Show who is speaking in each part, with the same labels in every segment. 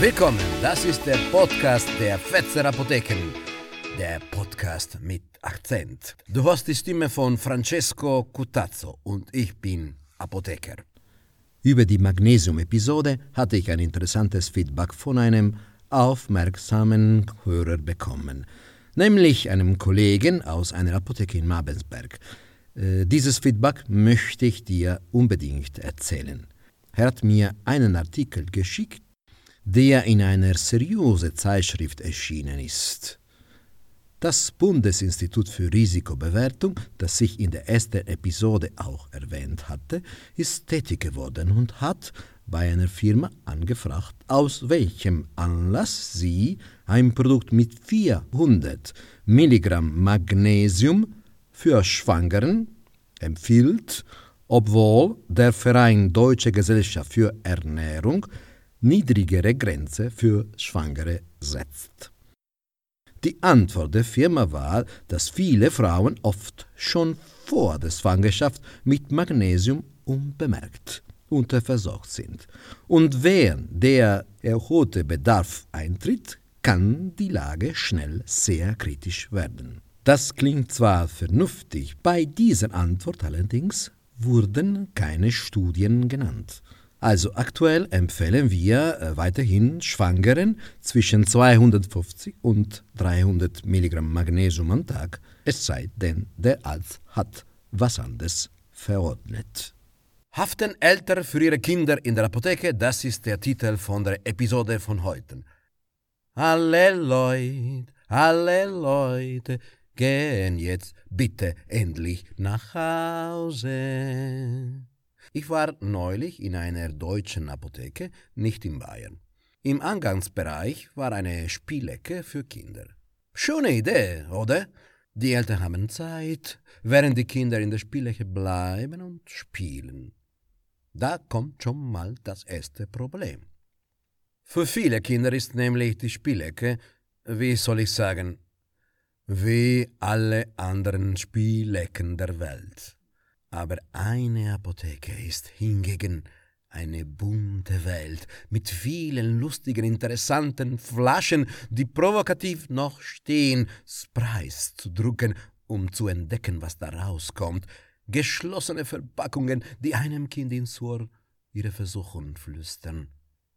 Speaker 1: Willkommen, das ist der Podcast der Fetzer Apotheken. Der Podcast mit Akzent. Du hörst die Stimme von Francesco Cutazzo und ich bin Apotheker. Über die Magnesium-Episode hatte ich ein interessantes Feedback von einem aufmerksamen Hörer bekommen, nämlich einem Kollegen aus einer Apotheke in Mabelsberg. Äh, dieses Feedback möchte ich dir unbedingt erzählen. Er hat mir einen Artikel geschickt, der in einer seriösen Zeitschrift erschienen ist. Das Bundesinstitut für Risikobewertung, das ich in der ersten Episode auch erwähnt hatte, ist tätig geworden und hat bei einer Firma angefragt, aus welchem Anlass sie ein Produkt mit 400 Milligramm Magnesium für Schwangeren empfiehlt, obwohl der Verein Deutsche Gesellschaft für Ernährung niedrigere Grenze für Schwangere setzt. Die Antwort der Firma war, dass viele Frauen oft schon vor der Schwangerschaft mit Magnesium unbemerkt unterversorgt sind. Und während der erhöhte Bedarf eintritt, kann die Lage schnell sehr kritisch werden. Das klingt zwar vernünftig, bei dieser Antwort allerdings wurden keine Studien genannt. Also aktuell empfehlen wir äh, weiterhin Schwangeren zwischen 250 und 300 Milligramm Magnesium am Tag, es sei denn, der Arzt hat was anderes verordnet. Haften Eltern für ihre Kinder in der Apotheke, das ist der Titel von der Episode von heute. Alle Leute, alle Leute gehen jetzt bitte endlich nach Hause. Ich war neulich in einer deutschen Apotheke, nicht in Bayern. Im Angangsbereich war eine Spielecke für Kinder. Schöne Idee, oder? Die Eltern haben Zeit, während die Kinder in der Spielecke bleiben und spielen. Da kommt schon mal das erste Problem. Für viele Kinder ist nämlich die Spielecke, wie soll ich sagen, wie alle anderen Spielecken der Welt. Aber eine Apotheke ist hingegen eine bunte Welt mit vielen lustigen, interessanten Flaschen, die provokativ noch stehen, Preis zu drucken, um zu entdecken, was da rauskommt, geschlossene Verpackungen, die einem Kind ins Ohr ihre Versuchung flüstern.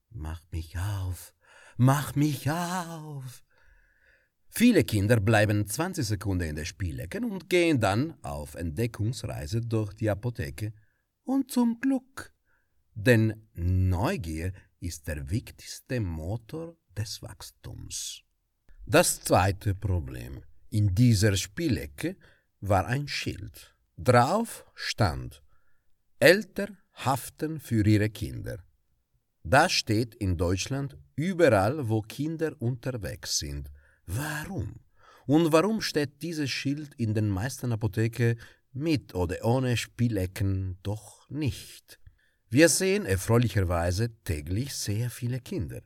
Speaker 1: Mach mich auf, mach mich auf. Viele Kinder bleiben 20 Sekunden in der Spielecke und gehen dann auf Entdeckungsreise durch die Apotheke. Und zum Glück, denn Neugier ist der wichtigste Motor des Wachstums. Das zweite Problem in dieser Spielecke war ein Schild. Drauf stand Eltern haften für ihre Kinder. Das steht in Deutschland überall, wo Kinder unterwegs sind. Warum? Und warum steht dieses Schild in den meisten Apotheken mit oder ohne Spielecken doch nicht? Wir sehen erfreulicherweise täglich sehr viele Kinder.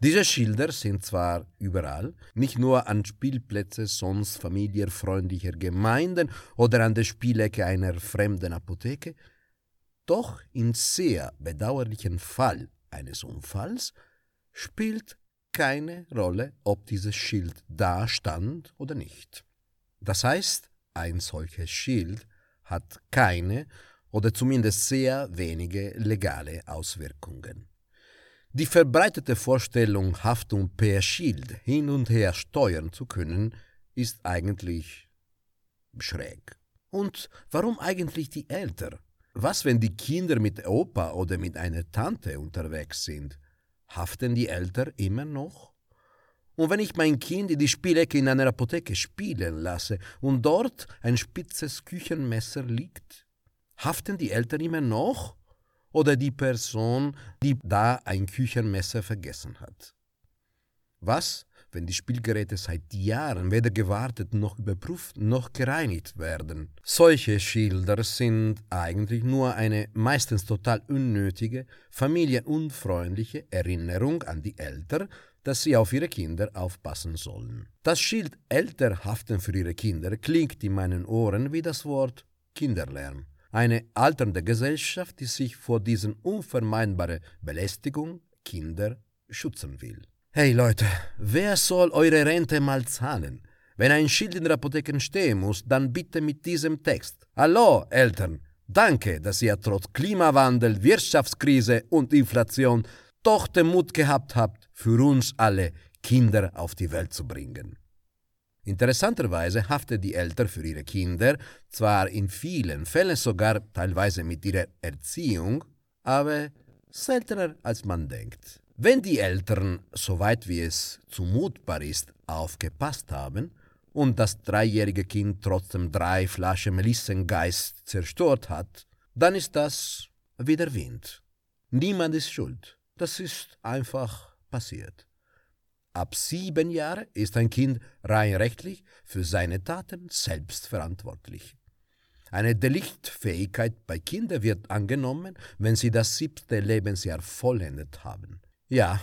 Speaker 1: Diese Schilder sind zwar überall, nicht nur an Spielplätzen sonst familienfreundlicher Gemeinden oder an der Spielecke einer fremden Apotheke, doch im sehr bedauerlichen Fall eines Unfalls spielt keine Rolle, ob dieses Schild da stand oder nicht. Das heißt, ein solches Schild hat keine oder zumindest sehr wenige legale Auswirkungen. Die verbreitete Vorstellung, Haftung per Schild hin und her steuern zu können, ist eigentlich schräg. Und warum eigentlich die Eltern? Was, wenn die Kinder mit Opa oder mit einer Tante unterwegs sind? Haften die Eltern immer noch? Und wenn ich mein Kind in die Spielecke in einer Apotheke spielen lasse und dort ein spitzes Küchenmesser liegt, haften die Eltern immer noch? Oder die Person, die da ein Küchenmesser vergessen hat? Was, wenn die Spielgeräte seit Jahren weder gewartet noch überprüft noch gereinigt werden. Solche Schilder sind eigentlich nur eine meistens total unnötige, familienunfreundliche Erinnerung an die Eltern, dass sie auf ihre Kinder aufpassen sollen. Das Schild Eltern haften für ihre Kinder klingt in meinen Ohren wie das Wort Kinderlärm. Eine alternde Gesellschaft, die sich vor diesen unvermeidbaren Belästigung Kinder schützen will. Hey Leute, wer soll eure Rente mal zahlen? Wenn ein Schild in der Apotheke stehen muss, dann bitte mit diesem Text. Hallo, Eltern, danke, dass ihr trotz Klimawandel, Wirtschaftskrise und Inflation doch den Mut gehabt habt, für uns alle Kinder auf die Welt zu bringen. Interessanterweise haftet die Eltern für ihre Kinder, zwar in vielen Fällen sogar teilweise mit ihrer Erziehung, aber seltener als man denkt. Wenn die Eltern, soweit wie es zumutbar ist, aufgepasst haben und das dreijährige Kind trotzdem drei Flaschen Melissengeist zerstört hat, dann ist das wie der Wind. Niemand ist schuld. Das ist einfach passiert. Ab sieben Jahren ist ein Kind rein rechtlich für seine Taten selbst verantwortlich. Eine Deliktfähigkeit bei Kindern wird angenommen, wenn sie das siebte Lebensjahr vollendet haben. Ja,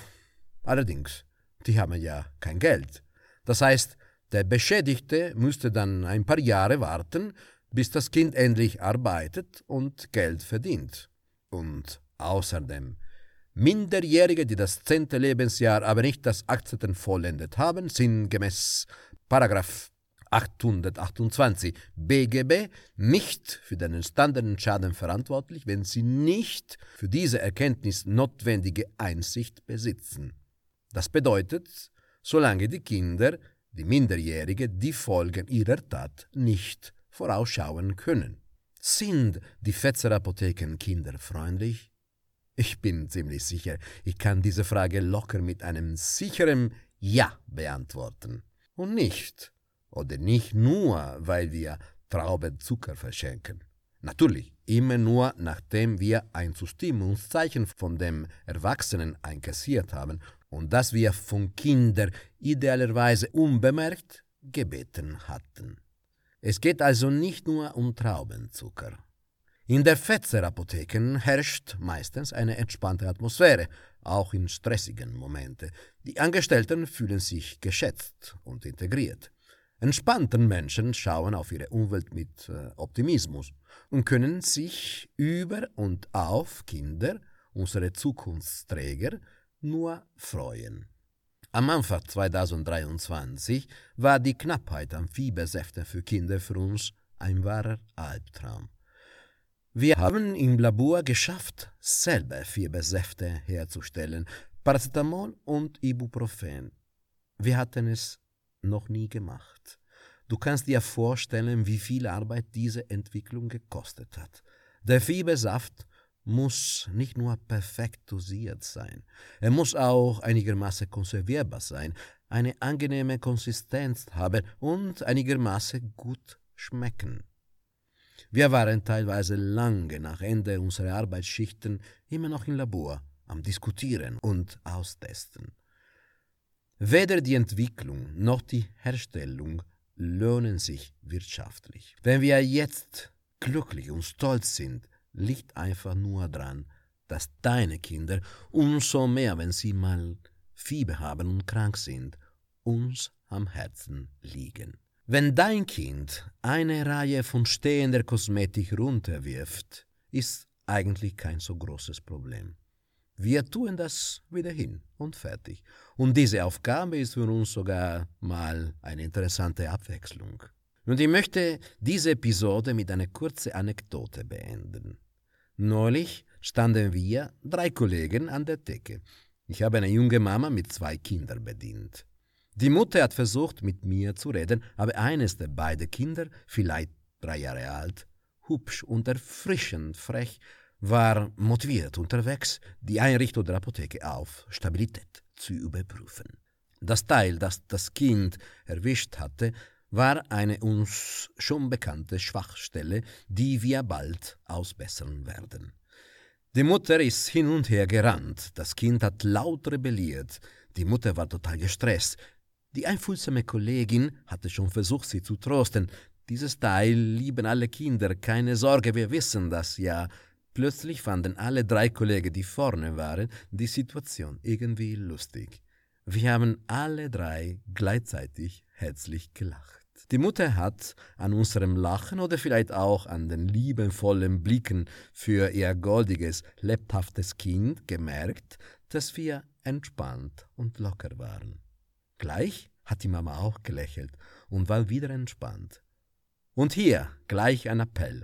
Speaker 1: allerdings, die haben ja kein Geld. Das heißt, der Beschädigte müsste dann ein paar Jahre warten, bis das Kind endlich arbeitet und Geld verdient. Und außerdem Minderjährige, die das zehnte Lebensjahr, aber nicht das 18. vollendet haben, sind gemäß Paragraph 828 BGB nicht für den entstandenen Schaden verantwortlich, wenn sie nicht für diese Erkenntnis notwendige Einsicht besitzen. Das bedeutet, solange die Kinder, die Minderjährige, die Folgen ihrer Tat nicht vorausschauen können. Sind die Fetzer Apotheken kinderfreundlich? Ich bin ziemlich sicher, ich kann diese Frage locker mit einem sicheren Ja beantworten. Und nicht, oder nicht nur, weil wir Traubenzucker verschenken. Natürlich, immer nur nachdem wir ein Zustimmungszeichen von dem Erwachsenen einkassiert haben und das wir von Kindern idealerweise unbemerkt gebeten hatten. Es geht also nicht nur um Traubenzucker. In der Fetzer-Apotheken herrscht meistens eine entspannte Atmosphäre, auch in stressigen Momenten. Die Angestellten fühlen sich geschätzt und integriert. Entspannten Menschen schauen auf ihre Umwelt mit äh, Optimismus und können sich über und auf Kinder, unsere Zukunftsträger, nur freuen. Am Anfang 2023 war die Knappheit an Fiebersäften für Kinder für uns ein wahrer Albtraum. Wir haben im Labor geschafft, selber Fiebersäfte herzustellen, Paracetamol und Ibuprofen. Wir hatten es noch nie gemacht. Du kannst dir vorstellen, wie viel Arbeit diese Entwicklung gekostet hat. Der Fiebersaft muss nicht nur perfekt dosiert sein, er muss auch einigermaßen konservierbar sein, eine angenehme Konsistenz haben und einigermaßen gut schmecken. Wir waren teilweise lange nach Ende unserer Arbeitsschichten immer noch im Labor am Diskutieren und Austesten. Weder die Entwicklung noch die Herstellung lohnen sich wirtschaftlich. Wenn wir jetzt glücklich und stolz sind, liegt einfach nur daran, dass deine Kinder umso mehr, wenn sie mal Fieber haben und krank sind, uns am Herzen liegen. Wenn dein Kind eine Reihe von stehender Kosmetik runterwirft, ist eigentlich kein so großes Problem. Wir tun das wieder hin und fertig. Und diese Aufgabe ist für uns sogar mal eine interessante Abwechslung. Und ich möchte diese Episode mit einer kurzen Anekdote beenden. Neulich standen wir, drei Kollegen, an der Decke. Ich habe eine junge Mama mit zwei Kindern bedient. Die Mutter hat versucht, mit mir zu reden, aber eines der beiden Kinder, vielleicht drei Jahre alt, hübsch und erfrischend frech, war motiviert unterwegs, die Einrichtung der Apotheke auf Stabilität zu überprüfen. Das Teil, das das Kind erwischt hatte, war eine uns schon bekannte Schwachstelle, die wir bald ausbessern werden. Die Mutter ist hin und her gerannt, das Kind hat laut rebelliert, die Mutter war total gestresst, die einfühlsame Kollegin hatte schon versucht, sie zu trosten. Dieses Teil lieben alle Kinder, keine Sorge, wir wissen das ja. Plötzlich fanden alle drei Kollegen, die vorne waren, die Situation irgendwie lustig. Wir haben alle drei gleichzeitig herzlich gelacht. Die Mutter hat an unserem Lachen oder vielleicht auch an den liebenvollen Blicken für ihr goldiges, lebhaftes Kind gemerkt, dass wir entspannt und locker waren. Gleich hat die Mama auch gelächelt und war wieder entspannt. Und hier gleich ein Appell.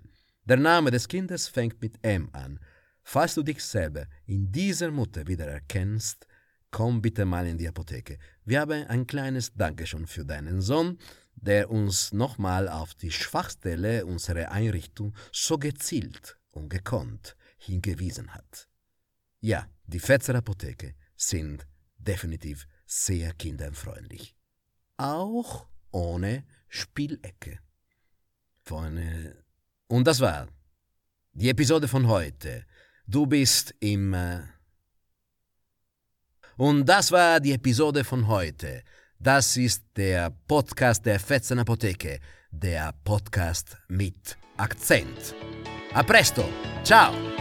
Speaker 1: Der Name des Kindes fängt mit M an. Falls du dich selber in dieser Mutter wieder erkennst, komm bitte mal in die Apotheke. Wir haben ein kleines Dankeschön für deinen Sohn, der uns nochmal auf die Schwachstelle unserer Einrichtung so gezielt und gekonnt hingewiesen hat. Ja, die Fetzer Apotheke sind definitiv sehr kinderfreundlich. Auch ohne Spielecke. Freunde. Und das war die Episode von heute. Du bist im... Äh und das war die Episode von heute. Das ist der Podcast der Fetzen Apotheke. Der Podcast mit Akzent. A presto. Ciao.